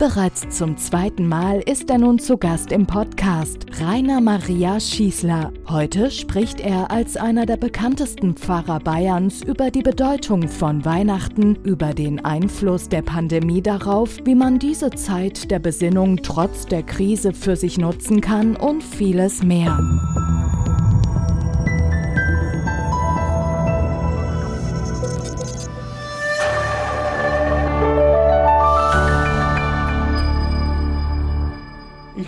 Bereits zum zweiten Mal ist er nun zu Gast im Podcast, Rainer Maria Schießler. Heute spricht er als einer der bekanntesten Pfarrer Bayerns über die Bedeutung von Weihnachten, über den Einfluss der Pandemie darauf, wie man diese Zeit der Besinnung trotz der Krise für sich nutzen kann und vieles mehr.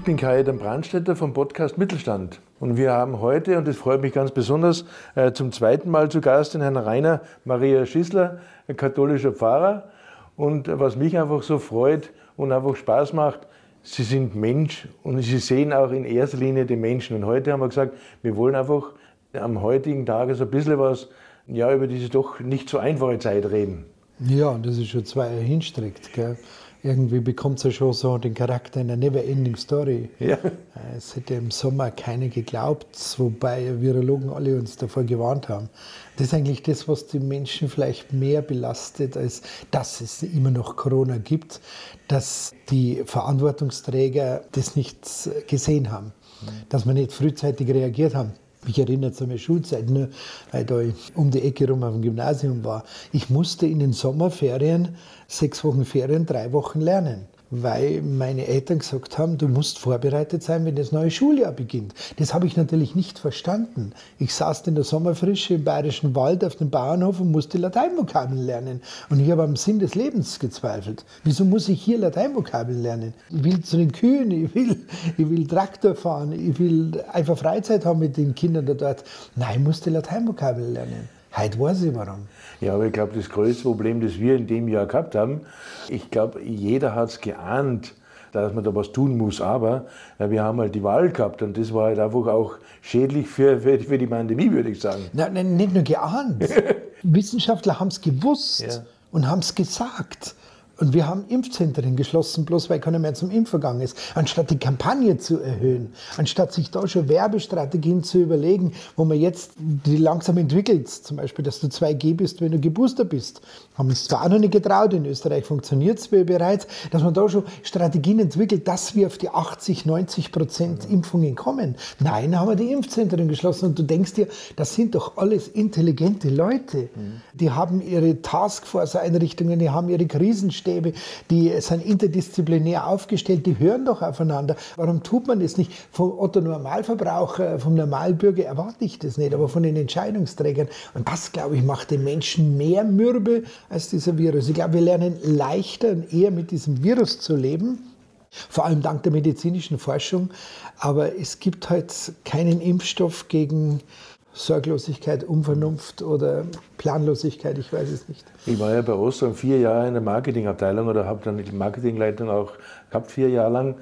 Ich bin Kai-Adam Brandstätter vom Podcast Mittelstand. Und wir haben heute, und das freut mich ganz besonders, äh, zum zweiten Mal zu Gast den Herrn Rainer Maria Schissler, ein katholischer Pfarrer. Und was mich einfach so freut und einfach Spaß macht, Sie sind Mensch und Sie sehen auch in erster Linie den Menschen. Und heute haben wir gesagt, wir wollen einfach am heutigen Tag so ein bisschen was ja, über diese doch nicht so einfache Zeit reden. Ja, und das ist schon zwei Jahre hinstreckt. Gell? Irgendwie bekommt es ja schon so den Charakter einer Never-Ending Story. Ja. Es hätte im Sommer keiner geglaubt, wobei Virologen alle uns davor gewarnt haben. Das ist eigentlich das, was die Menschen vielleicht mehr belastet, als dass es immer noch Corona gibt, dass die Verantwortungsträger das nicht gesehen haben, dass wir nicht frühzeitig reagiert haben. Ich erinnere an meine Schulzeit, nur weil da um die Ecke rum auf dem Gymnasium war. Ich musste in den Sommerferien, sechs Wochen Ferien, drei Wochen lernen weil meine Eltern gesagt haben, du musst vorbereitet sein, wenn das neue Schuljahr beginnt. Das habe ich natürlich nicht verstanden. Ich saß in der Sommerfrische im Bayerischen Wald auf dem Bauernhof und musste Lateinvokabeln lernen. Und ich habe am Sinn des Lebens gezweifelt. Wieso muss ich hier Lateinvokabeln lernen? Ich will zu den Kühen, ich will, ich will Traktor fahren, ich will einfach Freizeit haben mit den Kindern da dort. Nein, ich musste Lateinvokabeln lernen. Heute weiß ich warum. Ja, aber ich glaube, das größte Problem, das wir in dem Jahr gehabt haben, ich glaube, jeder hat es geahnt, dass man da was tun muss. Aber ja, wir haben halt die Wahl gehabt und das war halt einfach auch schädlich für, für, für die Pandemie, würde ich sagen. Nein, nein nicht nur geahnt. Wissenschaftler haben es gewusst ja. und haben es gesagt. Und wir haben Impfzentren geschlossen, bloß weil keiner mehr zum Impfen gegangen ist. Anstatt die Kampagne zu erhöhen, anstatt sich da schon Werbestrategien zu überlegen, wo man jetzt die langsam entwickelt, zum Beispiel, dass du 2G bist, wenn du gebooster bist. Haben es zwar auch noch nicht getraut, in Österreich funktioniert es bereits, dass man da schon Strategien entwickelt, dass wir auf die 80, 90 Prozent Impfungen kommen. Nein, haben wir die Impfzentren geschlossen und du denkst dir, das sind doch alles intelligente Leute. Die haben ihre Taskforce-Einrichtungen, die haben ihre Krisenstäbe, Stäbe, die sind interdisziplinär aufgestellt, die hören doch aufeinander. Warum tut man das nicht? Vom Otto Normalverbraucher, vom Normalbürger erwarte ich das nicht, aber von den Entscheidungsträgern. Und das, glaube ich, macht den Menschen mehr mürbe als dieser Virus. Ich glaube, wir lernen leichter und eher mit diesem Virus zu leben vor allem dank der medizinischen Forschung. Aber es gibt halt keinen Impfstoff gegen Sorglosigkeit, Unvernunft oder Planlosigkeit, ich weiß es nicht. Ich war ja bei Ostern vier Jahre in der Marketingabteilung oder habe dann die Marketingleitung auch gehabt, vier Jahre lang.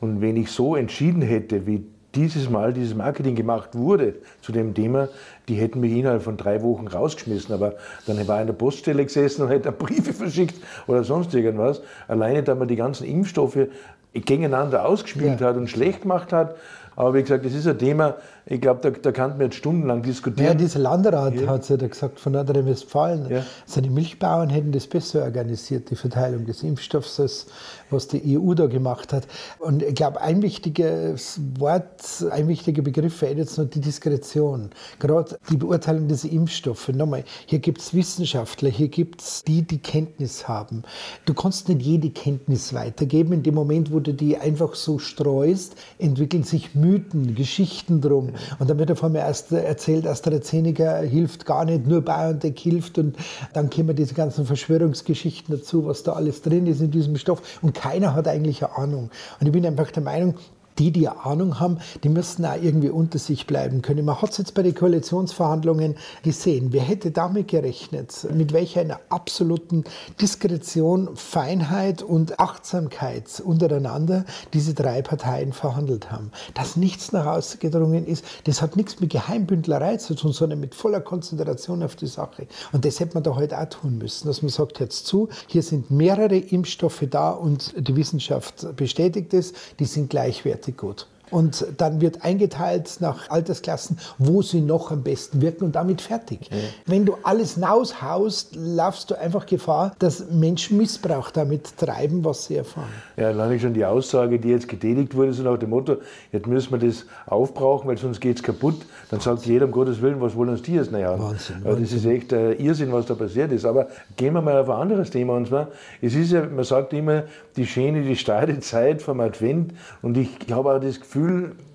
Und wenn ich so entschieden hätte, wie dieses Mal dieses Marketing gemacht wurde zu dem Thema, die hätten mich innerhalb von drei Wochen rausgeschmissen. Aber dann war ich in der Poststelle gesessen und hätte Briefe verschickt oder sonst irgendwas. Alleine, da man die ganzen Impfstoffe gegeneinander ausgespielt ja. hat und schlecht gemacht hat. Aber wie gesagt, das ist ein Thema, ich glaube, da, da kann man jetzt stundenlang diskutieren. Ja, dieser Landrat ja. hat es ja gesagt von Nordrhein-Westfalen, ja. seine Milchbauern hätten das besser organisiert, die Verteilung des Impfstoffs, als was die EU da gemacht hat. Und ich glaube, ein wichtiges Wort, ein wichtiger Begriff fehlt jetzt noch die Diskretion. Gerade die Beurteilung dieser Impfstoffe. Nochmal, hier gibt es Wissenschaftler, hier gibt es die, die Kenntnis haben. Du kannst nicht jede Kenntnis weitergeben. In dem Moment, wo du die einfach so streust, entwickeln sich Mythen, Geschichten drum. Und dann wird er von mir erst erzählt, AstraZeneca hilft gar nicht, nur BioNTech hilft. Und dann kommen diese ganzen Verschwörungsgeschichten dazu, was da alles drin ist in diesem Stoff. Und keiner hat eigentlich eine Ahnung. Und ich bin einfach der Meinung, die, die Ahnung haben, die müssten auch irgendwie unter sich bleiben können. Man hat es jetzt bei den Koalitionsverhandlungen gesehen. Wer hätte damit gerechnet? Mit welcher einer absoluten Diskretion, Feinheit und Achtsamkeit untereinander diese drei Parteien verhandelt haben. Dass nichts nach außen gedrungen ist, das hat nichts mit Geheimbündlerei zu tun, sondern mit voller Konzentration auf die Sache. Und das hätte man da heute halt auch tun müssen, dass man sagt, jetzt zu, hier sind mehrere Impfstoffe da und die Wissenschaft bestätigt es, die sind gleichwertig richtig gut. Und dann wird eingeteilt nach Altersklassen, wo sie noch am besten wirken und damit fertig. Ja. Wenn du alles raushaust, laufst du einfach Gefahr, dass Menschen Missbrauch damit treiben, was sie erfahren. Ja, alleine schon die Aussage, die jetzt getätigt wurde, so nach dem Motto, jetzt müssen wir das aufbrauchen, weil sonst geht es kaputt. Dann sagt jeder, um Gottes Willen, was wollen uns die jetzt? Naja, Wahnsinn, Wahnsinn. das ist echt äh, Irrsinn, was da passiert ist. Aber gehen wir mal auf ein anderes Thema. Und zwar, es ist ja, man sagt immer, die schöne, die steile Zeit vom Advent. Und ich habe auch das Gefühl,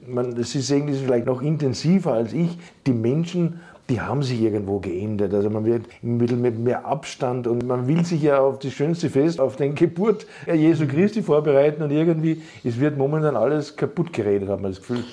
man, das ist irgendwie vielleicht noch intensiver als ich, die Menschen die haben sich irgendwo geändert. Also man wird im Mittel mit mehr Abstand und man will sich ja auf das schönste Fest, auf den Geburt Jesu Christi vorbereiten und irgendwie, es wird momentan alles kaputt geredet, hat man das Gefühl.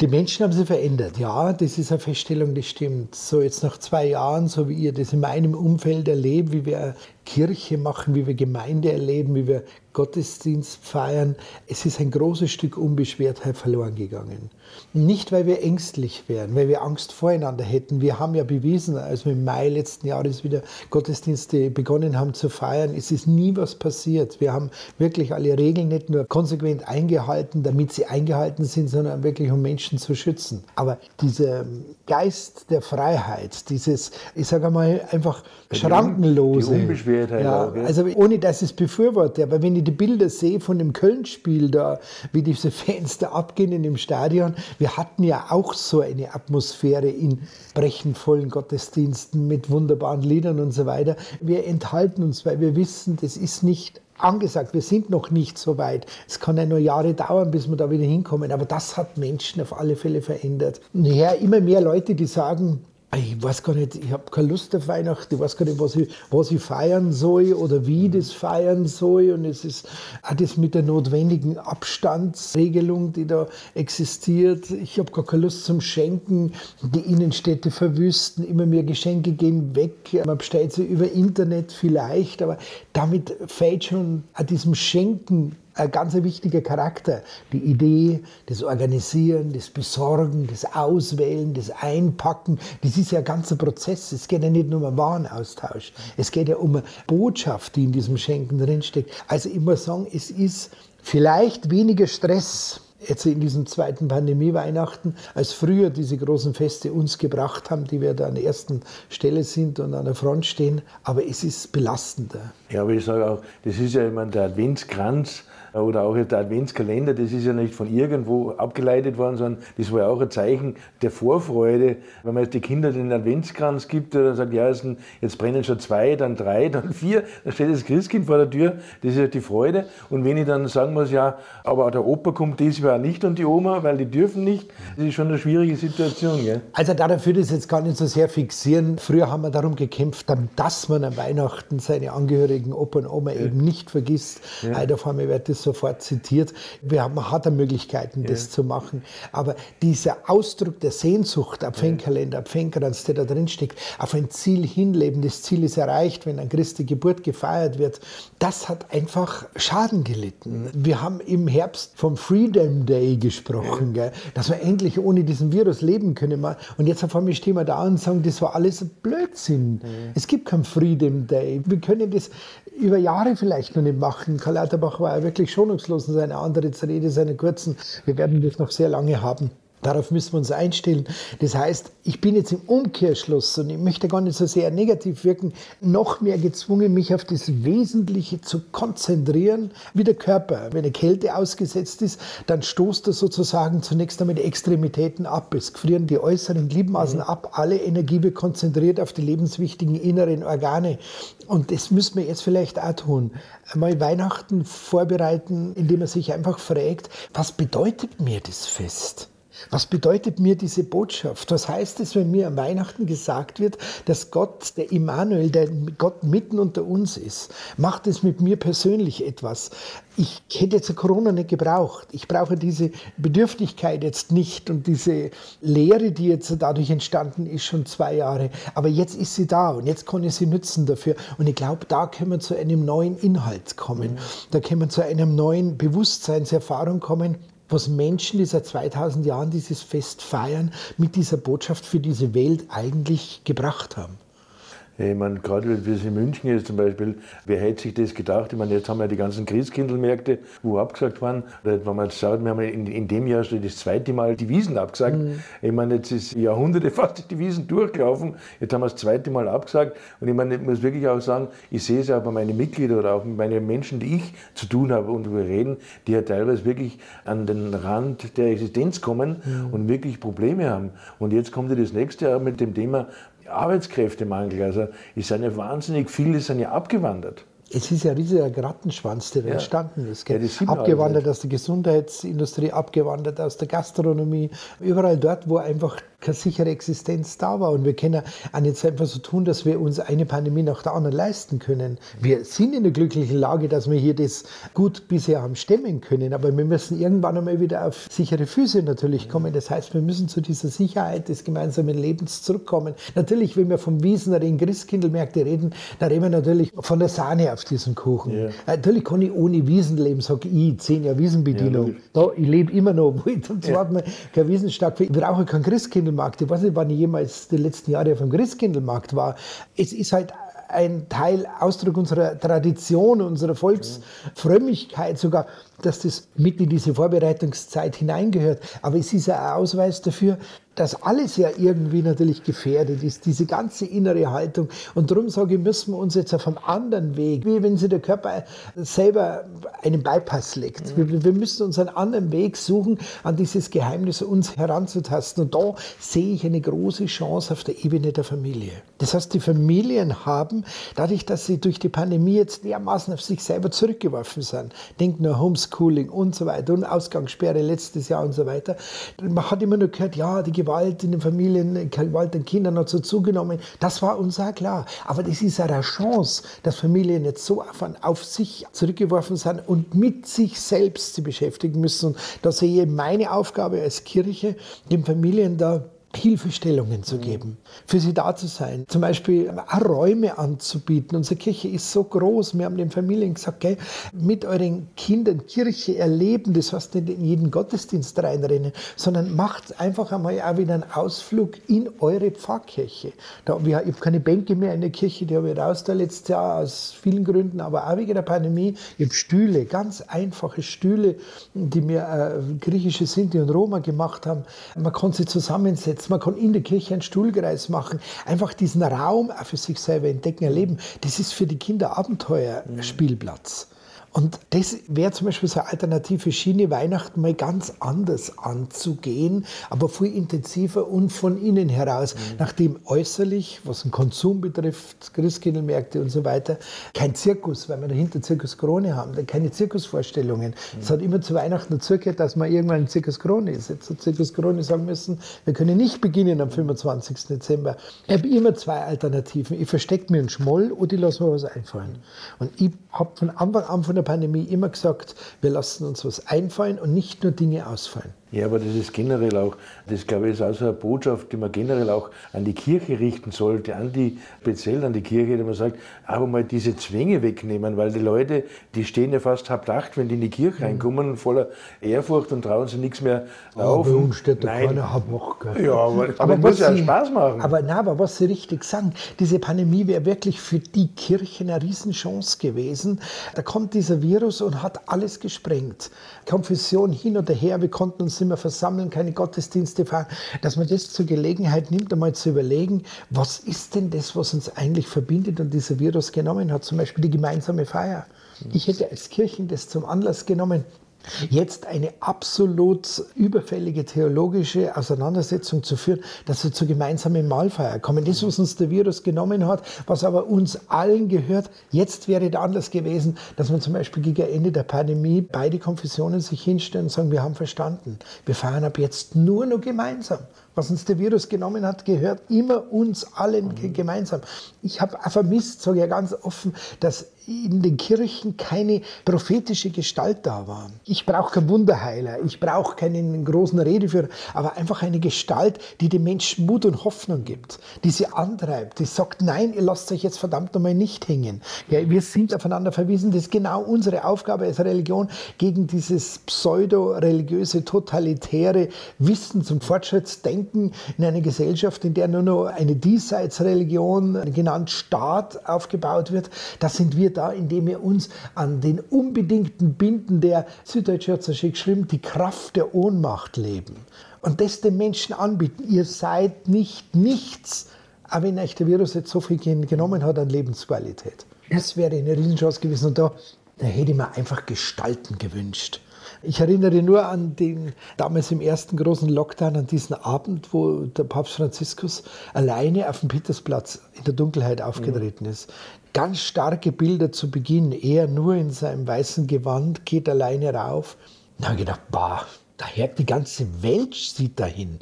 Die Menschen haben sich verändert, ja, das ist eine Feststellung, die stimmt. So jetzt nach zwei Jahren, so wie ihr das in meinem Umfeld erlebt, wie wir Kirche machen, wie wir Gemeinde erleben, wie wir Gottesdienst feiern, es ist ein großes Stück Unbeschwertheit verloren gegangen. Nicht, weil wir ängstlich wären, weil wir Angst voreinander hätten. Wir haben ja bewiesen, als wir im Mai letzten Jahres wieder Gottesdienste begonnen haben zu feiern, es ist nie was passiert. Wir haben wirklich alle Regeln nicht nur konsequent eingehalten, damit sie eingehalten sind, sondern wirklich um Menschen zu schützen. Aber dieser Geist der Freiheit, dieses, ich sage mal, einfach schrankenlose. Die Unbeschwertheit ja, auch, Also ohne dass ich es befürworte, aber wenn ich die Bilder sehe von dem Köln-Spiel da, wie diese Fans da abgehen in dem Stadion, wir hatten ja auch so eine Atmosphäre in brechenvollen Gottesdiensten mit wunderbaren Liedern und so weiter. Wir enthalten uns, weil wir wissen, das ist nicht angesagt. Wir sind noch nicht so weit. Es kann ja nur Jahre dauern, bis wir da wieder hinkommen. Aber das hat Menschen auf alle Fälle verändert. Und ja, immer mehr Leute, die sagen, ich weiß gar nicht, ich habe keine Lust auf Weihnachten, ich weiß gar nicht, was ich, was ich feiern soll oder wie das feiern soll. Und es ist auch das mit der notwendigen Abstandsregelung, die da existiert. Ich habe gar keine Lust zum Schenken. Die Innenstädte verwüsten, immer mehr Geschenke gehen weg. Man bestellt sie über Internet vielleicht, aber damit fällt schon an diesem Schenken ein ganz wichtiger Charakter. Die Idee, das Organisieren, das Besorgen, das Auswählen, das Einpacken, das ist ja ein ganzer Prozess. Es geht ja nicht nur um einen Warenaustausch. Es geht ja um eine Botschaft, die in diesem Schenken drinsteckt. Also muss sagen, es ist vielleicht weniger Stress jetzt in diesem zweiten Pandemie-Weihnachten, als früher diese großen Feste uns gebracht haben, die wir da an der ersten Stelle sind und an der Front stehen. Aber es ist belastender. Ja, aber ich sage auch, das ist ja immer der Adventskranz oder auch der Adventskalender, das ist ja nicht von irgendwo abgeleitet worden, sondern das war ja auch ein Zeichen der Vorfreude. Wenn man jetzt die Kinder den Adventskranz gibt, dann sagt, ja, jetzt brennen schon zwei, dann drei, dann vier, dann steht das Christkind vor der Tür, das ist ja die Freude. Und wenn ich dann sagen muss, ja, aber der Opa kommt dieses Jahr nicht und die Oma, weil die dürfen nicht, das ist schon eine schwierige Situation. Gell? Also dafür das jetzt gar nicht so sehr fixieren. Früher haben wir darum gekämpft, dass man an Weihnachten seine Angehörigen, Opa und Oma ja. eben nicht vergisst. Ja. Heute auf einmal wird das sofort zitiert. Wir haben, man hat ja Möglichkeiten, das zu machen. Aber dieser Ausdruck der Sehnsucht, Adventkalender, Adventkranz, der da drin steckt, auf ein Ziel hinleben, das Ziel ist erreicht, wenn an Christi Geburt gefeiert wird, das hat einfach Schaden gelitten. Wir haben im Herbst vom Freedom Day gesprochen, gell? dass wir endlich ohne diesen Virus leben können. Und jetzt auf einmal stehen wir da und sagen, das war alles Blödsinn. Es gibt keinen Freedom Day. Wir können das über Jahre vielleicht noch nicht machen. Karl Lauterbach war ja wirklich schonungslos in seiner Antrittsrede, seine kurzen. Wir werden das noch sehr lange haben. Darauf müssen wir uns einstellen. Das heißt, ich bin jetzt im Umkehrschluss und ich möchte gar nicht so sehr negativ wirken, noch mehr gezwungen, mich auf das Wesentliche zu konzentrieren, wie der Körper. Wenn eine Kälte ausgesetzt ist, dann stoßt er sozusagen zunächst einmal die Extremitäten ab. Es frieren die äußeren Gliedmaßen mhm. ab. Alle Energie wird konzentriert auf die lebenswichtigen inneren Organe. Und das müssen wir jetzt vielleicht auch tun. Einmal Weihnachten vorbereiten, indem man sich einfach fragt, was bedeutet mir das Fest? Was bedeutet mir diese Botschaft? Was heißt es, wenn mir an Weihnachten gesagt wird, dass Gott, der Immanuel, der Gott mitten unter uns ist? Macht es mit mir persönlich etwas? Ich hätte jetzt Corona nicht gebraucht. Ich brauche diese Bedürftigkeit jetzt nicht und diese Lehre, die jetzt dadurch entstanden ist, schon zwei Jahre. Aber jetzt ist sie da und jetzt kann ich sie nützen dafür. Und ich glaube, da können wir zu einem neuen Inhalt kommen. Da können wir zu einem neuen Bewusstseinserfahrung kommen was Menschen, die seit 2000 Jahren dieses Fest feiern, mit dieser Botschaft für diese Welt eigentlich gebracht haben. Ich meine, gerade wie es in München ist zum Beispiel, wer hätte sich das gedacht? Ich meine, jetzt haben wir die ganzen Christkindlmärkte, wo abgesagt waren. Wenn man jetzt schaut, wir haben in, in dem Jahr schon das zweite Mal die Wiesen abgesagt. Mhm. Ich meine, jetzt ist Jahrhunderte fast die Wiesen durchgelaufen. Jetzt haben wir das zweite Mal abgesagt. Und ich meine, ich muss wirklich auch sagen, ich sehe es auch bei meinen Mitgliedern oder auch bei meinen Menschen, die ich zu tun habe und wir reden, die ja teilweise wirklich an den Rand der Existenz kommen mhm. und wirklich Probleme haben. Und jetzt kommt ja das nächste Jahr mit dem Thema Arbeitskräftemangel. Also sind ja wahnsinnig viele sind ja abgewandert. Es ist ja ein riesiger Rattenschwanz, der ja. entstanden ist. Ja, abgewandert aus der Gesundheitsindustrie, abgewandert aus der Gastronomie, überall dort, wo einfach keine sichere Existenz da war. Und wir können auch nicht einfach so tun, dass wir uns eine Pandemie nach der anderen leisten können. Wir sind in der glücklichen Lage, dass wir hier das gut bisher haben stemmen können, aber wir müssen irgendwann einmal wieder auf sichere Füße natürlich kommen. Das heißt, wir müssen zu dieser Sicherheit des gemeinsamen Lebens zurückkommen. Natürlich, wenn wir vom Wiesen oder in Christkindlmärkte reden, da reden wir natürlich von der Sahne auf diesem Kuchen. Ja. Natürlich kann ich ohne Wiesen leben, sage ich, zehn Jahre Wiesenbedienung. Ja, da, ich lebe immer noch, wo ich zum zweiten Mal kein Wiesen stark Ich brauche kein Christkind Christkindlmarkt. Ich weiß nicht, wann ich jemals die letzten Jahre auf dem Christkindlmarkt war. Es ist halt ein Teil, Ausdruck unserer Tradition, unserer Volksfrömmigkeit sogar, dass das mit in diese Vorbereitungszeit hineingehört. Aber es ist ein Ausweis dafür, dass alles ja irgendwie natürlich gefährdet ist, diese ganze innere Haltung. Und darum sage ich, müssen wir uns jetzt auf einem anderen Weg, wie wenn sich der Körper selber einen Bypass legt. Mhm. Wir, wir, müssen uns einen anderen Weg suchen, an dieses Geheimnis uns heranzutasten. Und da sehe ich eine große Chance auf der Ebene der Familie. Das heißt, die Familien haben, dadurch, dass sie durch die Pandemie jetzt dermaßen auf sich selber zurückgeworfen sind, denkt nur Homeschooling und so weiter und Ausgangssperre letztes Jahr und so weiter. Man hat immer nur gehört, ja, die Gewalt in den Familien, Gewalt den Kindern hat so zugenommen. Das war uns auch klar. Aber das ist eine Chance, dass Familien jetzt so auf, auf sich zurückgeworfen sind und mit sich selbst sie beschäftigen müssen. Und da sehe ich meine Aufgabe als Kirche, den Familien da Hilfestellungen zu geben, für sie da zu sein. Zum Beispiel auch Räume anzubieten. Unsere Kirche ist so groß. Wir haben den Familien gesagt, gell, mit euren Kindern Kirche erleben, das heißt nicht in jeden Gottesdienst reinrennen, sondern macht einfach einmal auch wieder einen Ausflug in eure Pfarrkirche. Da, ich habe keine Bänke mehr in der Kirche, die habe ich raus da letztes Jahr aus vielen Gründen, aber auch wegen der Pandemie. Ich habe Stühle, ganz einfache Stühle, die mir äh, griechische Sinti und Roma gemacht haben. Man kann sie zusammensetzen jetzt, man kann in der Kirche einen Stuhlkreis machen, einfach diesen Raum für sich selber entdecken, erleben. Das ist für die Kinder Abenteuerspielplatz. Und das wäre zum Beispiel so eine alternative Schiene, Weihnachten mal ganz anders anzugehen, aber viel intensiver und von innen heraus, mhm. nachdem äußerlich, was den Konsum betrifft, Christkindlmärkte und so weiter, kein Zirkus, weil wir dahinter Zirkus Krone haben, keine Zirkusvorstellungen. Mhm. Es hat immer zu Weihnachten dazugehört, dass man irgendwann ein Zirkus Krone ist. Jetzt hat Zirkus Krone sagen müssen, wir können nicht beginnen am 25. Dezember. Ich habe immer zwei Alternativen. Ich verstecke mir einen Schmoll oder ich lasse mir was einfallen. Und ich habe von Anfang an von der Pandemie immer gesagt, wir lassen uns was einfallen und nicht nur Dinge ausfallen. Ja, aber das ist generell auch, das glaube ich ist auch so eine Botschaft, die man generell auch an die Kirche richten sollte, an die, speziell an die Kirche, die man sagt, aber mal diese Zwänge wegnehmen, weil die Leute, die stehen ja fast halb acht, wenn die in die Kirche reinkommen, voller Ehrfurcht und trauen sich nichts mehr laufen. Aber uns steht da keiner halb acht. Ja, aber, aber, aber muss ja Spaß machen. Aber nein, aber was Sie richtig sagen, diese Pandemie wäre wirklich für die Kirche eine Riesenchance gewesen. Da kommt dieser Virus und hat alles gesprengt. Konfession hin oder her, wir konnten uns mehr versammeln, keine Gottesdienste fahren, dass man das zur Gelegenheit nimmt, einmal zu überlegen, was ist denn das, was uns eigentlich verbindet und dieser Virus genommen hat, zum Beispiel die gemeinsame Feier. Ich hätte als Kirchen das zum Anlass genommen, Jetzt eine absolut überfällige theologische Auseinandersetzung zu führen, dass wir zur gemeinsamen Mahlfeier kommen. Das, was uns der Virus genommen hat, was aber uns allen gehört, jetzt wäre der Anlass gewesen, dass man zum Beispiel gegen Ende der Pandemie beide Konfessionen sich hinstellen und sagen, wir haben verstanden, wir feiern ab jetzt nur noch gemeinsam. Was uns der Virus genommen hat, gehört immer uns allen gemeinsam. Ich habe vermisst, sage ich ja ganz offen, dass in den Kirchen keine prophetische Gestalt da war. Ich brauche keinen Wunderheiler, ich brauche keinen großen Redeführer, aber einfach eine Gestalt, die den Menschen Mut und Hoffnung gibt, die sie antreibt, die sagt, nein, ihr lasst euch jetzt verdammt nochmal nicht hängen. Ja, wir sind aufeinander verwiesen, das ist genau unsere Aufgabe als Religion, gegen dieses pseudo-religiöse, totalitäre Wissen zum Fortschrittsdenken in einer Gesellschaft, in der nur noch eine Diesseitsreligion, genannt Staat, aufgebaut wird. Da sind wir da, indem wir uns an den unbedingten Binden der Süddeutsche hat es geschrieben, die Kraft der Ohnmacht leben. Und das den Menschen anbieten. Ihr seid nicht nichts, aber wenn euch der Virus jetzt so viel genommen hat an Lebensqualität. Das wäre eine Riesenchance gewesen. Und da, da hätte ich mir einfach Gestalten gewünscht. Ich erinnere nur an den damals im ersten großen Lockdown, an diesen Abend, wo der Papst Franziskus alleine auf dem Petersplatz in der Dunkelheit aufgetreten mhm. ist. Ganz starke Bilder zu Beginn. Er nur in seinem weißen Gewand geht alleine rauf. Da habe ich gedacht, bah, daher die ganze Welt sieht dahin.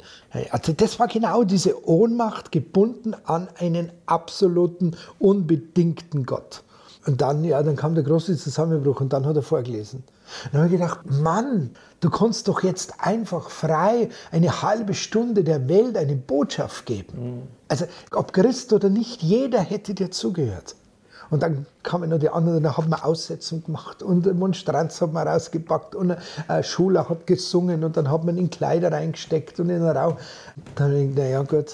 Also das war genau diese Ohnmacht gebunden an einen absoluten, unbedingten Gott. Und dann, ja, dann kam der große Zusammenbruch und dann hat er vorgelesen. Dann habe ich gedacht, Mann, du kannst doch jetzt einfach frei eine halbe Stunde der Welt eine Botschaft geben. Mhm. Also ob Christ oder nicht, jeder hätte dir zugehört. Und dann kamen noch die anderen, dann haben wir Aussetzung gemacht und einen Monstranz hat man rausgepackt und ein Schüler hat gesungen und dann hat man in Kleider reingesteckt und in den Raum. Dann habe ich gedacht, naja gut,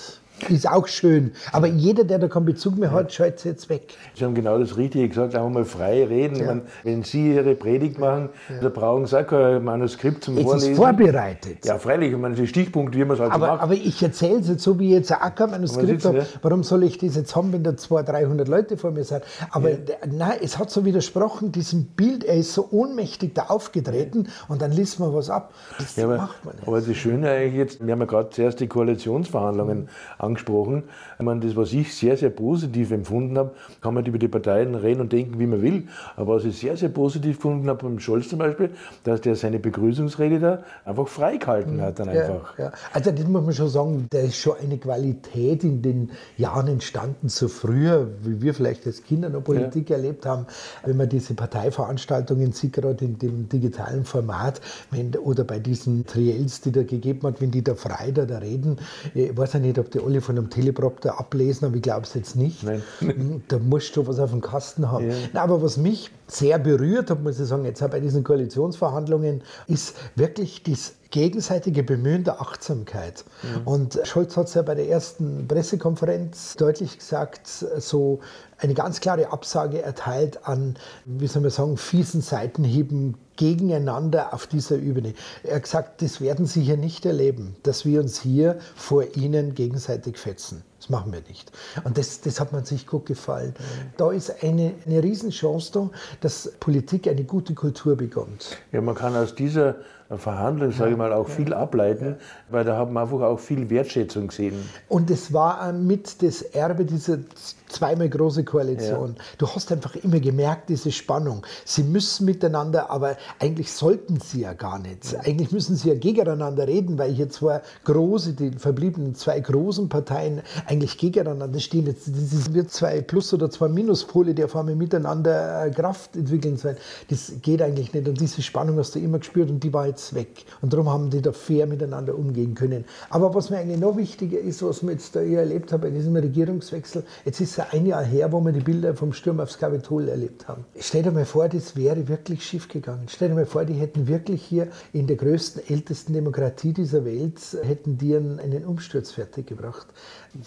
ist auch schön. Aber jeder, der da keinen Bezug mehr hat, schaltet es jetzt weg. Sie haben genau das Richtige gesagt, einfach mal frei reden. Ja. Meine, wenn Sie Ihre Predigt machen, ja. da brauchen Sie auch kein Manuskript zum es Vorlesen. Es ist vorbereitet. Ja, freilich. Ich meine, das ist Stichpunkt, wie man es halt aber, macht. Aber ich erzähle es jetzt so, wie ich jetzt auch kein Manuskript habe. Ja? Warum soll ich das jetzt haben, wenn da 200, 300 Leute vor mir sind? Aber ja. nein, es hat so widersprochen, diesem Bild, er ist so ohnmächtig da aufgetreten und dann liest man was ab. Das aber, macht man nicht. Aber das Schöne eigentlich jetzt, wir haben ja gerade zuerst die Koalitionsverhandlungen mhm. angesprochen. Ich meine, das, was ich sehr, sehr positiv empfunden habe, kann man über die Parteien reden und denken, wie man will. Aber was ich sehr, sehr positiv gefunden habe beim Scholz zum Beispiel, dass der seine Begrüßungsrede da einfach freigehalten hat. Dann einfach. Ja, ja. Also das muss man schon sagen, da ist schon eine Qualität in den Jahren entstanden, so früher, wie wir vielleicht als Kinder noch Politik ja. erlebt haben, wenn man diese Parteiveranstaltungen sieht, gerade in dem digitalen Format, wenn, oder bei diesen Triels, die da gegeben hat, wenn die da frei da, da reden, ich weiß ja nicht, ob die alle von einem Teleprompter ablesen, aber ich glaube es jetzt nicht. Nein. Hm, da musst du was auf dem Kasten haben. Ja. Na, aber was mich sehr berührt hat, muss ich sagen, jetzt bei diesen Koalitionsverhandlungen, ist wirklich das gegenseitige Bemühen der Achtsamkeit. Mhm. Und Scholz hat es ja bei der ersten Pressekonferenz deutlich gesagt, so eine ganz klare Absage erteilt an, wie soll man sagen, fiesen Seitenhieben gegeneinander auf dieser Ebene. Er hat gesagt, das werden Sie hier nicht erleben, dass wir uns hier vor Ihnen gegenseitig fetzen. Das machen wir nicht. Und das, das hat man sich gut gefallen. Da ist eine, eine Riesenchance da, dass Politik eine gute Kultur bekommt. Ja, man kann aus dieser Verhandlung, sage ich mal, auch viel ableiten, weil da haben wir einfach auch viel Wertschätzung gesehen. Und es war mit das Erbe dieser zweimal große Koalition. Ja. Du hast einfach immer gemerkt, diese Spannung. Sie müssen miteinander, aber eigentlich sollten sie ja gar nicht. Eigentlich müssen sie ja gegeneinander reden, weil hier zwei große, die verbliebenen zwei großen Parteien eigentlich gegeneinander stehen. Jetzt das wird zwei Plus- oder zwei Minuspole, die auf einmal miteinander äh, Kraft entwickeln sollen. Das geht eigentlich nicht. Und diese Spannung hast du immer gespürt und die war jetzt weg. Und darum haben die da fair miteinander umgehen können. Aber was mir eigentlich noch wichtiger ist, was wir jetzt da erlebt haben bei diesem Regierungswechsel, jetzt ist ja ein Jahr her, wo wir die Bilder vom Sturm aufs Kapitol erlebt haben. Stell dir mal vor, das wäre wirklich schief gegangen. Stell dir mal vor, die hätten wirklich hier in der größten, ältesten Demokratie dieser Welt, hätten die einen, einen Umsturz fertiggebracht.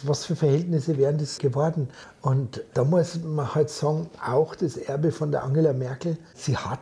Was für Verhältnisse wären das geworden? Und da muss man halt sagen, auch das Erbe von der Angela Merkel, sie hat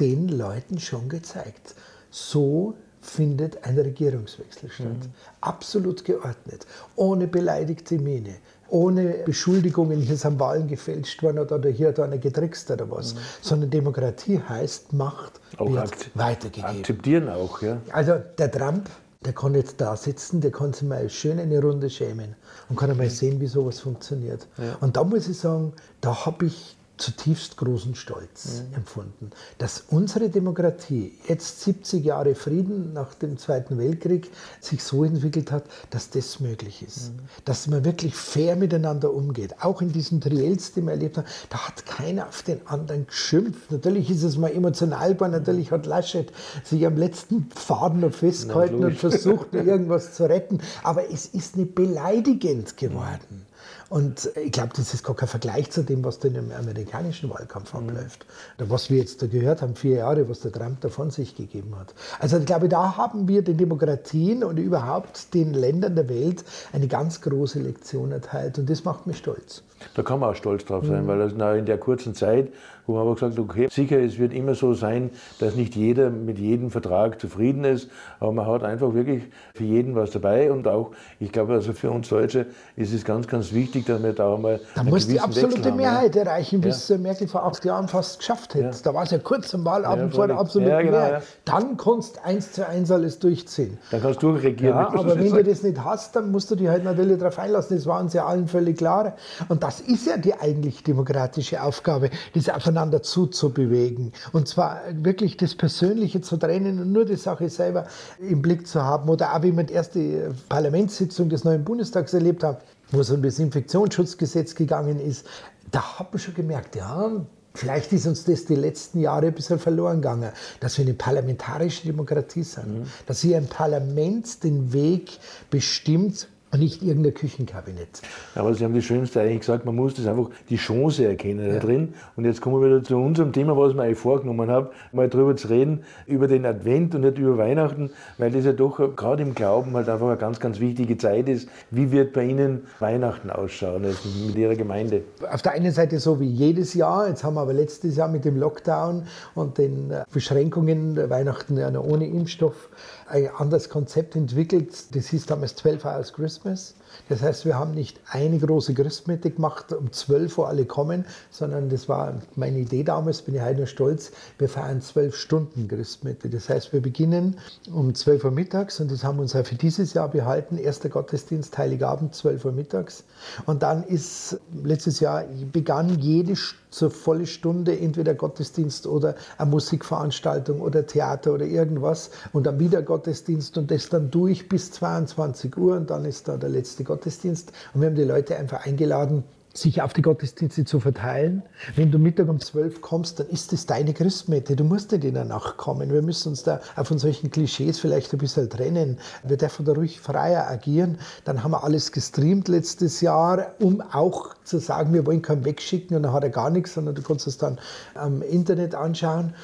den Leuten schon gezeigt. So findet ein Regierungswechsel statt. Mhm. Absolut geordnet, ohne beleidigte Miene, ohne Beschuldigungen, hier sind Wahlen gefälscht worden oder hier hat einer getrickst oder was. Mhm. Sondern Demokratie heißt, Macht auch wird weitergegeben. Akzeptieren auch, ja. Also der Trump, der kann jetzt da sitzen, der kann sich mal schön eine Runde schämen und kann einmal sehen, wie sowas funktioniert. Ja. Und da muss ich sagen, da habe ich zutiefst großen Stolz mhm. empfunden, dass unsere Demokratie jetzt 70 Jahre Frieden nach dem Zweiten Weltkrieg sich so entwickelt hat, dass das möglich ist. Mhm. Dass man wirklich fair miteinander umgeht. Auch in diesen Triels, die wir erlebt haben, da hat keiner auf den anderen geschimpft. Natürlich ist es mal emotional geworden, natürlich hat Laschet sich am letzten Faden noch festgehalten und versucht, irgendwas zu retten. Aber es ist nicht beleidigend geworden. Und ich glaube, das ist gar kein Vergleich zu dem, was da im amerikanischen Wahlkampf mhm. abläuft. Oder was wir jetzt da gehört haben, vier Jahre, was der Trump da von sich gegeben hat. Also ich glaube, da haben wir den Demokratien und überhaupt den Ländern der Welt eine ganz große Lektion erteilt. Und das macht mich stolz. Da kann man auch stolz drauf sein, mhm. weil das in der kurzen Zeit, wo man aber gesagt okay, sicher, es wird immer so sein, dass nicht jeder mit jedem Vertrag zufrieden ist, aber man hat einfach wirklich für jeden was dabei und auch, ich glaube, also für uns Deutsche ist es ganz, ganz wichtig, dass wir da auch mal. Da muss die absolute haben, Mehrheit ja. erreichen, bis ja. Merkel vor acht Jahren fast geschafft hätte. Ja. Da war es ja kurz zum Wahlabend ja, vor der absoluten genau, Mehrheit. Dann kannst du eins zu eins alles durchziehen. Dann kannst du regieren. Ja, aber wenn du das nicht hast, dann musst du dich halt natürlich darauf einlassen. Das war uns ja allen völlig klar. Und das ist ja die eigentlich demokratische Aufgabe, das aufeinander zuzubewegen. Und zwar wirklich das Persönliche zu trennen und nur die Sache selber im Blick zu haben. Oder auch wie wir die erste Parlamentssitzung des neuen Bundestags erlebt haben, wo es um das Infektionsschutzgesetz gegangen ist. Da hat man schon gemerkt, ja, Vielleicht ist uns das die letzten Jahre ein bisschen verloren gegangen, dass wir eine parlamentarische Demokratie sind, mhm. dass hier ein Parlament den Weg bestimmt, und nicht irgendein Küchenkabinett. Aber Sie haben das Schönste eigentlich gesagt, man muss das einfach die Chance erkennen ja. da drin. Und jetzt kommen wir wieder zu unserem Thema, was ich mir eigentlich vorgenommen habe, mal darüber zu reden, über den Advent und nicht über Weihnachten, weil das ja doch gerade im Glauben halt einfach eine ganz, ganz wichtige Zeit ist. Wie wird bei Ihnen Weihnachten ausschauen also mit Ihrer Gemeinde? Auf der einen Seite so wie jedes Jahr, jetzt haben wir aber letztes Jahr mit dem Lockdown und den äh, Beschränkungen Weihnachten ja noch ohne Impfstoff ein anderes Konzept entwickelt. Das hieß damals 12 Hours Christmas. Das heißt, wir haben nicht eine große Christmette gemacht, um 12 Uhr alle kommen, sondern das war meine Idee damals, bin ich heute noch stolz, wir feiern 12 Stunden Christmette. Das heißt, wir beginnen um 12 Uhr mittags und das haben wir uns auch für dieses Jahr behalten. Erster Gottesdienst, Heiligabend, 12 Uhr mittags. Und dann ist letztes Jahr begann jede zur volle Stunde entweder Gottesdienst oder eine Musikveranstaltung oder Theater oder irgendwas und dann wieder Gottesdienst und das dann durch bis 22 Uhr und dann ist da der letzte Gottesdienst. Und wir haben die Leute einfach eingeladen, sich auf die Gottesdienste zu verteilen. Wenn du Mittag um 12 kommst, dann ist das deine Christmette. Du musst nicht in der Nacht kommen. Wir müssen uns da von solchen Klischees vielleicht ein bisschen trennen. Wir dürfen da ruhig freier agieren. Dann haben wir alles gestreamt letztes Jahr, um auch zu sagen, wir wollen keinen wegschicken und dann hat er gar nichts, sondern du kannst es dann am Internet anschauen.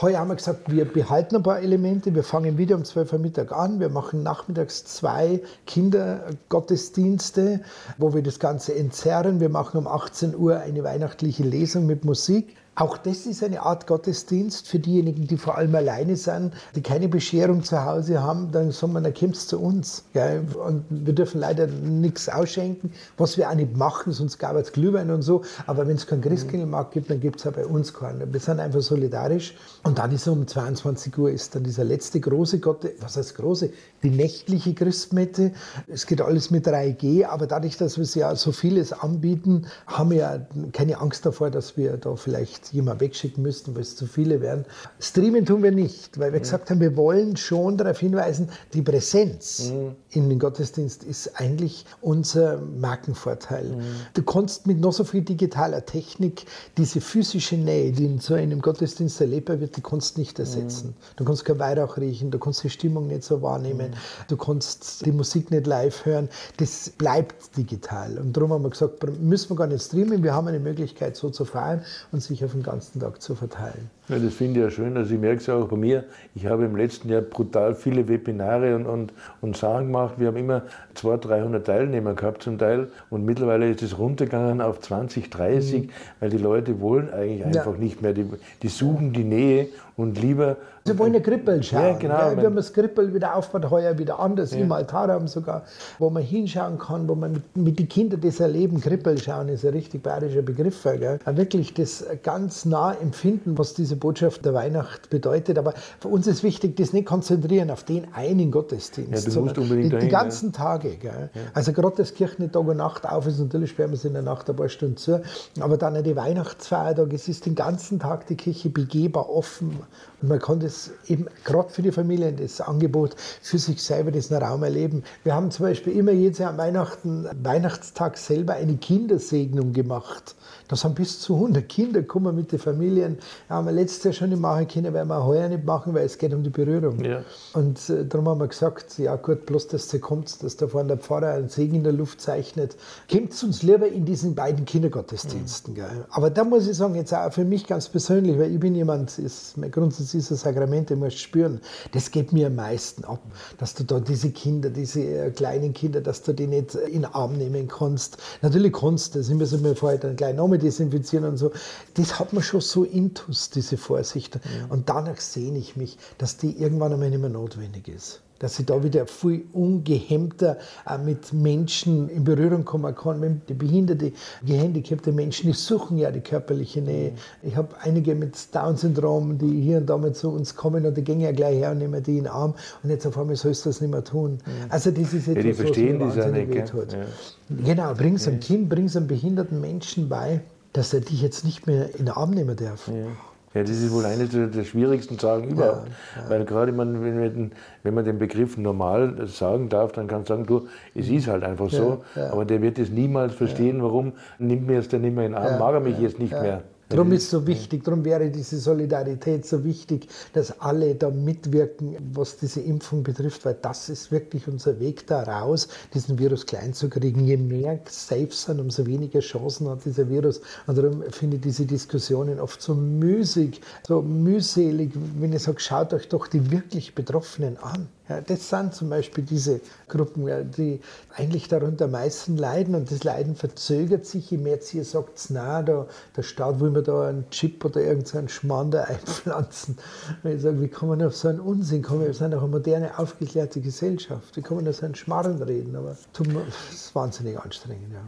Heuer haben wir gesagt, wir behalten ein paar Elemente. Wir fangen wieder um 12 Uhr Mittag an. Wir machen nachmittags zwei Kindergottesdienste, wo wir das Ganze entzerren. Wir machen um 18 Uhr eine weihnachtliche Lesung mit Musik. Auch das ist eine Art Gottesdienst für diejenigen, die vor allem alleine sind, die keine Bescherung zu Hause haben. Dann sagen wir, dann kommt zu uns. Gell? Und wir dürfen leider nichts ausschenken, was wir auch nicht machen, sonst gab es Glühwein und so. Aber wenn es keinen Christkindlmarkt gibt, dann gibt es auch bei uns keinen. Wir sind einfach solidarisch. Und dann ist um 22 Uhr ist dann dieser letzte große Gott, was heißt große? Die nächtliche Christmette. Es geht alles mit 3G, aber dadurch, dass wir ja so vieles anbieten, haben wir ja keine Angst davor, dass wir da vielleicht jemand wegschicken müssten, weil es zu viele wären. Streamen tun wir nicht, weil wir gesagt haben, wir wollen schon darauf hinweisen, die Präsenz mhm. in den Gottesdienst ist eigentlich unser Markenvorteil. Mhm. Du kannst mit noch so viel digitaler Technik diese physische Nähe, die in so einem Gottesdienst erlebbar wird, die kannst nicht ersetzen. Mhm. Du kannst kein Weihrauch riechen, du kannst die Stimmung nicht so wahrnehmen, mhm. du kannst die Musik nicht live hören. Das bleibt digital. Und darum haben wir gesagt, müssen wir gar nicht streamen, wir haben eine Möglichkeit so zu feiern und sich auf den ganzen Tag zu verteilen. Ja, das finde ich ja schön. Also ich merke es auch bei mir. Ich habe im letzten Jahr brutal viele Webinare und, und, und Sachen gemacht. Wir haben immer 200, 300 Teilnehmer gehabt zum Teil. Und mittlerweile ist es runtergegangen auf 20, 30, mhm. weil die Leute wollen eigentlich einfach ja. nicht mehr. Die, die suchen die Nähe und lieber. Sie wollen eine Krippel schauen. Ja, genau. Ja, wir haben das Krippel wieder aufgebaut, heuer wieder anders. Ja. Im Altar haben sogar, wo man hinschauen kann, wo man mit, mit den Kindern das erleben. Krippel schauen ist ein richtig bayerischer Begriff. Gell? Wirklich das ganz nah empfinden, was diese diese Botschaft der Weihnacht bedeutet. Aber für uns ist wichtig, das nicht konzentrieren auf den einen Gottesdienst, ja, du musst unbedingt die, dahin, die ganzen ja. Tage. Gell? Ja. Also gerade das Kirche nicht Tag und Nacht auf ist, natürlich sperren wir es in der Nacht ein paar Stunden zu, aber dann die Weihnachtsfeiertag, es ist den ganzen Tag die Kirche begehbar offen und man kann das eben gerade für die Familien, das Angebot für sich selber, diesen Raum erleben. Wir haben zum Beispiel immer jedes Jahr am Weihnachten, Weihnachtstag selber eine Kindersegnung gemacht. Da sind bis zu 100 Kinder kommen mit den Familien. Ja, haben wir letztes Jahr schon nicht machen können, weil wir heuer nicht machen, weil es geht um die Berührung. Ja. Und äh, darum haben wir gesagt, ja gut, bloß dass du kommst, dass da vorne der Pfarrer einen Segen in der Luft zeichnet. Kommt uns lieber in diesen beiden Kindergottesdiensten. Mhm. Aber da muss ich sagen, jetzt auch für mich ganz persönlich, weil ich bin jemand, ist, mein Grundsatz ist das Sakrament, ich muss spüren, das geht mir am meisten ab, dass du da diese Kinder, diese äh, kleinen Kinder, dass du die nicht in den Arm nehmen kannst. Natürlich kannst du, das müssen wir vorher dann gleich nochmal desinfizieren und so. Das hat man schon so intus, diese Vorsicht. Mhm. Und danach sehne ich mich, dass die irgendwann einmal nicht mehr notwendig ist dass ich da wieder viel ungehemmter äh, mit Menschen in Berührung kommen kann. Die behinderte, gehandicapte Menschen, die suchen ja die körperliche Nähe. Mhm. Ich habe einige mit Down-Syndrom, die hier und da mal zu uns kommen und die gehen ja gleich her und nehmen die in den Arm und jetzt auf einmal sollst du das nicht mehr tun. Mhm. Also das ist etwas, ja, die verstehen was mir wahnsinnig wehtut. Ja. Genau, bring es einem Kind, bring es einem behinderten Menschen bei, dass er dich jetzt nicht mehr in den Arm nehmen darf. Ja. Ja, das ist wohl eine der schwierigsten Sagen überhaupt. Ja, ja. Weil gerade man, wenn, wenn, man den Begriff normal sagen darf, dann kann man sagen, du, es ist halt einfach so. Ja, aber der wird es niemals verstehen, warum nimmt mir es denn nicht mehr in den Arm, mag er mich jetzt nicht mehr. Darum ist es so wichtig, darum wäre diese Solidarität so wichtig, dass alle da mitwirken, was diese Impfung betrifft, weil das ist wirklich unser Weg da raus, diesen Virus klein zu kriegen. Je mehr safe sind, umso weniger Chancen hat dieser Virus. Und darum finde ich diese Diskussionen oft so müßig, so mühselig, wenn ich sage, schaut euch doch die wirklich Betroffenen an. Ja, das sind zum Beispiel diese Gruppen, die eigentlich darunter am meisten leiden und das Leiden verzögert sich, je mehr ihr sagt, na, da, der Staat will mir da einen Chip oder irgendeinen Schmander einpflanzen. Und ich sage, wie kann man auf so einen Unsinn kommen? Wir sind auch eine moderne, aufgeklärte Gesellschaft. Wie kann man da so einen Schmarrn reden? Aber das ist wahnsinnig anstrengend. Ja.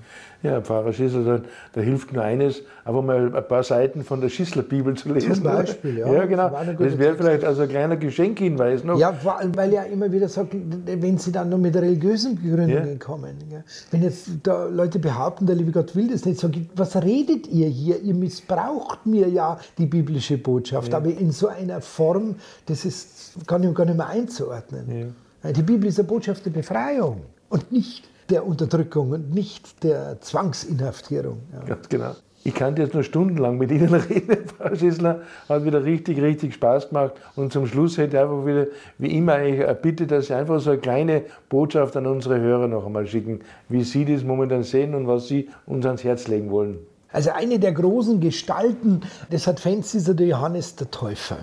Ja, Pfarrer Schissler, da, da, hilft nur eines, einfach mal ein paar Seiten von der Schissler-Bibel zu lesen. Zum Beispiel, ja. Ja, genau. Das wäre vielleicht also ein kleiner Geschenkhinweis noch. Ja, weil ja immer wieder sagt, wenn sie dann noch mit religiösen Begründungen ja. kommen. Ja. Wenn jetzt da Leute behaupten, der liebe Gott will das nicht, sage ich, was redet ihr hier? Ihr missbraucht mir ja die biblische Botschaft, ja. aber in so einer Form, das ist, kann ich gar nicht mehr einzuordnen. Die Bibel ist eine Botschaft der Befreiung und nicht der Unterdrückung und nicht der Zwangsinhaftierung. Ja. Ganz genau. Ich kann jetzt nur stundenlang mit Ihnen reden, Frau Schissler. Hat wieder richtig, richtig Spaß gemacht. Und zum Schluss hätte ich einfach wieder, wie immer, eine Bitte, dass Sie einfach so eine kleine Botschaft an unsere Hörer noch einmal schicken, wie Sie das momentan sehen und was Sie uns ans Herz legen wollen. Also eine der großen Gestalten des Advents ist der Johannes der Täufer.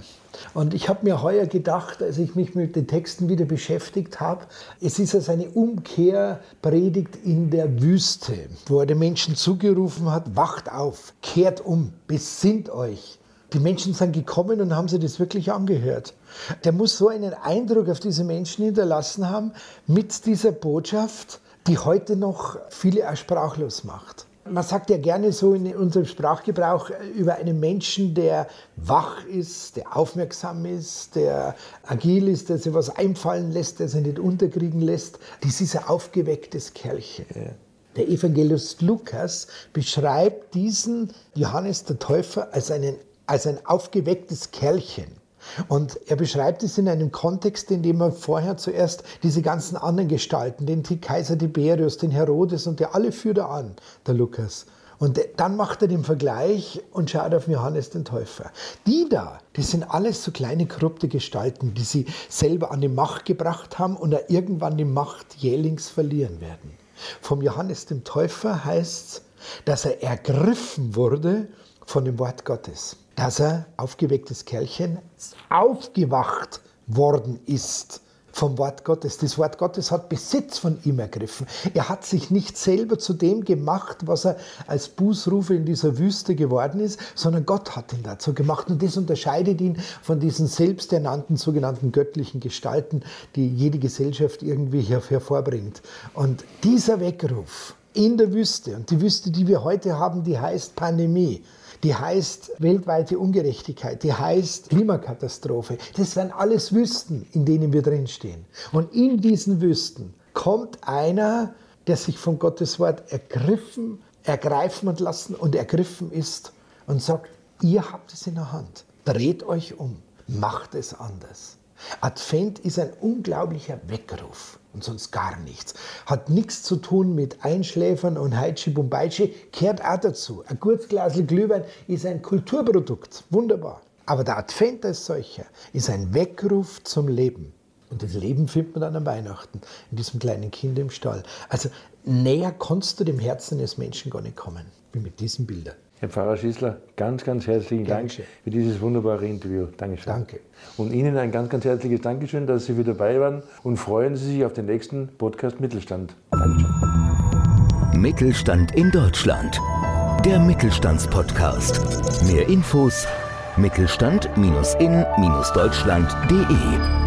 Und ich habe mir heuer gedacht, als ich mich mit den Texten wieder beschäftigt habe, es ist also eine Umkehrpredigt in der Wüste, wo er den Menschen zugerufen hat, wacht auf, kehrt um, besinnt euch. Die Menschen sind gekommen und haben sich das wirklich angehört. Der muss so einen Eindruck auf diese Menschen hinterlassen haben mit dieser Botschaft, die heute noch viele auch sprachlos macht. Man sagt ja gerne so in unserem Sprachgebrauch über einen Menschen, der wach ist, der aufmerksam ist, der agil ist, der sich was einfallen lässt, der sich nicht unterkriegen lässt. Das ist ein aufgewecktes Kerlchen. Der Evangelist Lukas beschreibt diesen Johannes der Täufer als, einen, als ein aufgewecktes Kerlchen. Und er beschreibt es in einem Kontext, in dem er vorher zuerst diese ganzen anderen Gestalten, den Kaiser Tiberius, den Herodes und der alle führt er an, der Lukas. Und dann macht er den Vergleich und schaut auf Johannes den Täufer. Die da, das sind alles so kleine korrupte Gestalten, die sie selber an die Macht gebracht haben und irgendwann die Macht jählings verlieren werden. Vom Johannes dem Täufer heißt es, dass er ergriffen wurde von dem Wort Gottes dass er, aufgewecktes Kerlchen, aufgewacht worden ist vom Wort Gottes. Das Wort Gottes hat Besitz von ihm ergriffen. Er hat sich nicht selber zu dem gemacht, was er als Bußrufe in dieser Wüste geworden ist, sondern Gott hat ihn dazu gemacht. Und das unterscheidet ihn von diesen selbsternannten, sogenannten göttlichen Gestalten, die jede Gesellschaft irgendwie hervorbringt. Und dieser Weckruf in der Wüste, und die Wüste, die wir heute haben, die heißt Pandemie, die heißt weltweite Ungerechtigkeit, die heißt Klimakatastrophe. Das wären alles Wüsten, in denen wir drinstehen. Und in diesen Wüsten kommt einer, der sich von Gottes Wort ergriffen, ergreifen und lassen und ergriffen ist und sagt, ihr habt es in der Hand. Dreht euch um, macht es anders. Advent ist ein unglaublicher Weckruf und sonst gar nichts. Hat nichts zu tun mit Einschläfern und Heitschi Bumbaitschi, kehrt auch dazu. Ein gutes Glas Glühwein ist ein Kulturprodukt, wunderbar. Aber der Advent als solcher ist ein Weckruf zum Leben. Und das Leben findet man dann an Weihnachten, in diesem kleinen Kind im Stall. Also näher kannst du dem Herzen des Menschen gar nicht kommen, wie mit diesen Bildern. Herr Pfarrer Schießler, ganz, ganz herzlichen Dankeschön. Dank für dieses wunderbare Interview. Dankeschön. Danke. Und Ihnen ein ganz, ganz herzliches Dankeschön, dass Sie wieder dabei waren und freuen Sie sich auf den nächsten Podcast Mittelstand. Dankeschön. Mittelstand in Deutschland. Der Mittelstandspodcast. Mehr Infos mittelstand-in-deutschland.de